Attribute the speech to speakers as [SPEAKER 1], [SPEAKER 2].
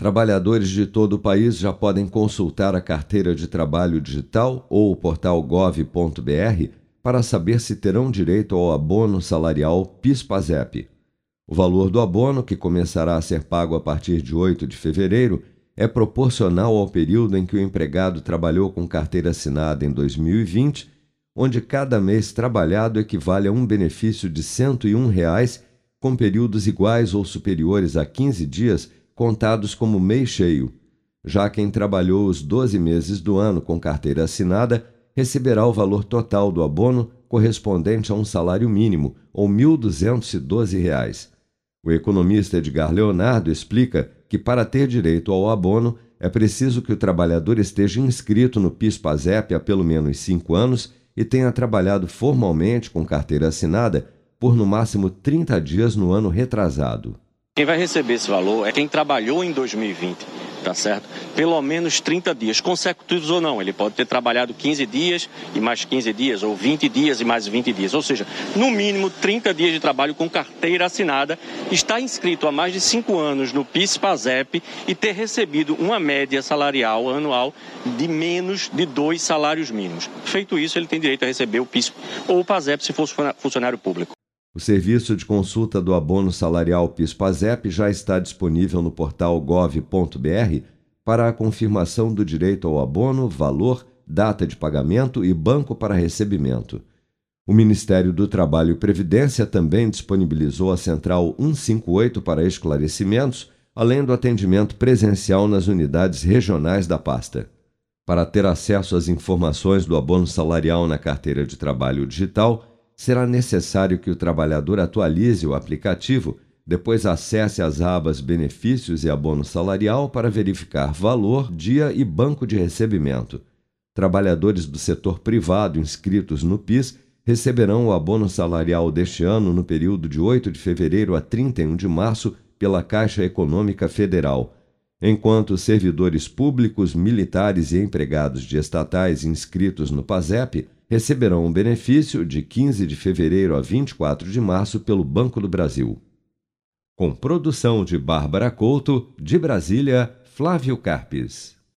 [SPEAKER 1] Trabalhadores de todo o país já podem consultar a carteira de trabalho digital ou o portal gov.br para saber se terão direito ao abono salarial PIS/PASEP. O valor do abono, que começará a ser pago a partir de 8 de fevereiro, é proporcional ao período em que o empregado trabalhou com carteira assinada em 2020, onde cada mês trabalhado equivale a um benefício de 101 reais, com períodos iguais ou superiores a 15 dias contados como mês cheio. Já quem trabalhou os 12 meses do ano com carteira assinada receberá o valor total do abono correspondente a um salário mínimo, ou R$ 1.212. O economista Edgar Leonardo explica que, para ter direito ao abono, é preciso que o trabalhador esteja inscrito no PIS/PASEP há pelo menos cinco anos e tenha trabalhado formalmente com carteira assinada por no máximo 30 dias no ano retrasado.
[SPEAKER 2] Quem vai receber esse valor é quem trabalhou em 2020, tá certo? Pelo menos 30 dias, consecutivos ou não. Ele pode ter trabalhado 15 dias e mais 15 dias, ou 20 dias e mais 20 dias. Ou seja, no mínimo 30 dias de trabalho com carteira assinada, está inscrito há mais de 5 anos no PIS-PASEP e ter recebido uma média salarial anual de menos de dois salários mínimos. Feito isso, ele tem direito a receber o PIS ou o PASEP se for funcionário público.
[SPEAKER 1] O serviço de consulta do abono salarial PIS/PASEP já está disponível no portal gov.br para a confirmação do direito ao abono, valor, data de pagamento e banco para recebimento. O Ministério do Trabalho e Previdência também disponibilizou a Central 158 para esclarecimentos, além do atendimento presencial nas unidades regionais da pasta. Para ter acesso às informações do abono salarial na carteira de trabalho digital, será necessário que o trabalhador atualize o aplicativo, depois acesse as abas Benefícios e Abono Salarial para verificar valor, dia e banco de recebimento. Trabalhadores do setor privado inscritos no PIS receberão o abono salarial deste ano no período de 8 de fevereiro a 31 de março pela Caixa Econômica Federal, enquanto servidores públicos, militares e empregados de estatais inscritos no PASEP receberão um benefício de 15 de fevereiro a 24 de março pelo Banco do Brasil. Com produção de Bárbara Couto, de Brasília, Flávio Carpes.